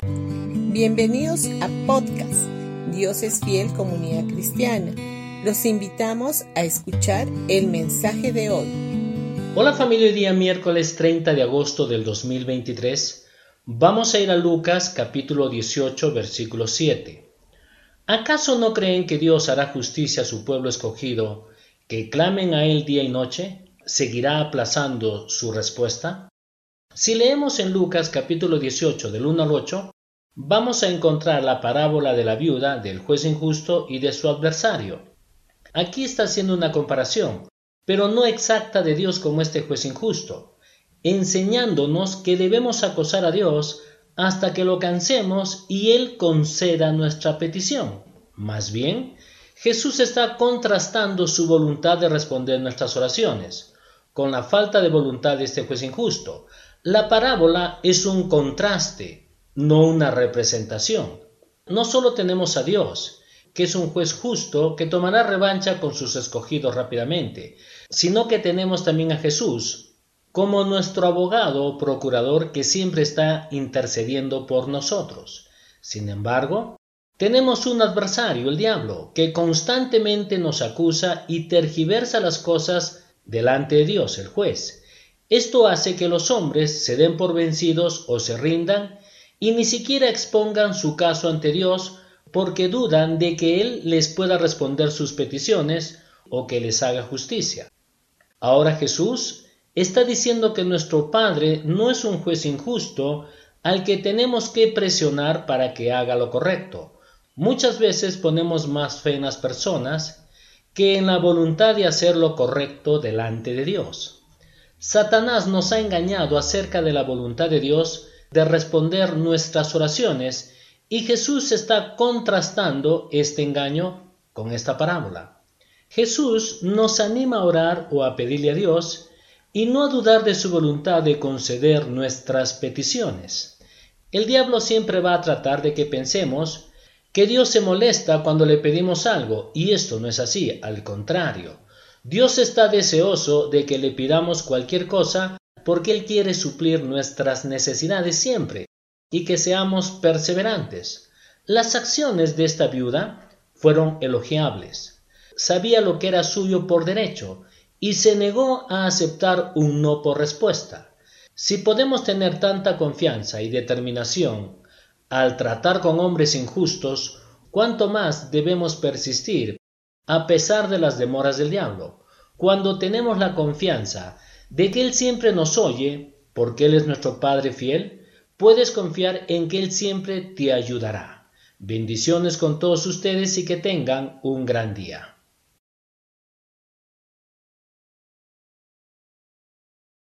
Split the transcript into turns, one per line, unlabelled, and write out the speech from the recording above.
Bienvenidos a podcast Dios es fiel comunidad cristiana. Los invitamos a escuchar el mensaje de hoy.
Hola familia, día miércoles 30 de agosto del 2023. Vamos a ir a Lucas capítulo 18 versículo 7. ¿Acaso no creen que Dios hará justicia a su pueblo escogido, que clamen a Él día y noche? ¿Seguirá aplazando su respuesta? Si leemos en Lucas capítulo 18 del 1 al 8, vamos a encontrar la parábola de la viuda, del juez injusto y de su adversario. Aquí está haciendo una comparación, pero no exacta de Dios como este juez injusto, enseñándonos que debemos acosar a Dios hasta que lo cansemos y Él conceda nuestra petición. Más bien, Jesús está contrastando su voluntad de responder nuestras oraciones con la falta de voluntad de este juez injusto. La parábola es un contraste no una representación. No solo tenemos a Dios, que es un juez justo que tomará revancha con sus escogidos rápidamente, sino que tenemos también a Jesús como nuestro abogado procurador que siempre está intercediendo por nosotros. Sin embargo, tenemos un adversario, el diablo, que constantemente nos acusa y tergiversa las cosas delante de Dios, el juez. Esto hace que los hombres se den por vencidos o se rindan y ni siquiera expongan su caso ante Dios porque dudan de que Él les pueda responder sus peticiones o que les haga justicia. Ahora Jesús está diciendo que nuestro Padre no es un juez injusto al que tenemos que presionar para que haga lo correcto. Muchas veces ponemos más fe en las personas que en la voluntad de hacer lo correcto delante de Dios. Satanás nos ha engañado acerca de la voluntad de Dios de responder nuestras oraciones y Jesús está contrastando este engaño con esta parábola. Jesús nos anima a orar o a pedirle a Dios y no a dudar de su voluntad de conceder nuestras peticiones. El diablo siempre va a tratar de que pensemos que Dios se molesta cuando le pedimos algo, y esto no es así, al contrario. Dios está deseoso de que le pidamos cualquier cosa porque Él quiere suplir nuestras necesidades siempre y que seamos perseverantes. Las acciones de esta viuda fueron elogiables. Sabía lo que era suyo por derecho y se negó a aceptar un no por respuesta. Si podemos tener tanta confianza y determinación al tratar con hombres injustos, cuánto más debemos persistir a pesar de las demoras del diablo, cuando tenemos la confianza de que Él siempre nos oye, porque Él es nuestro Padre fiel, puedes confiar en que Él siempre te ayudará. Bendiciones con todos ustedes y que tengan un gran día.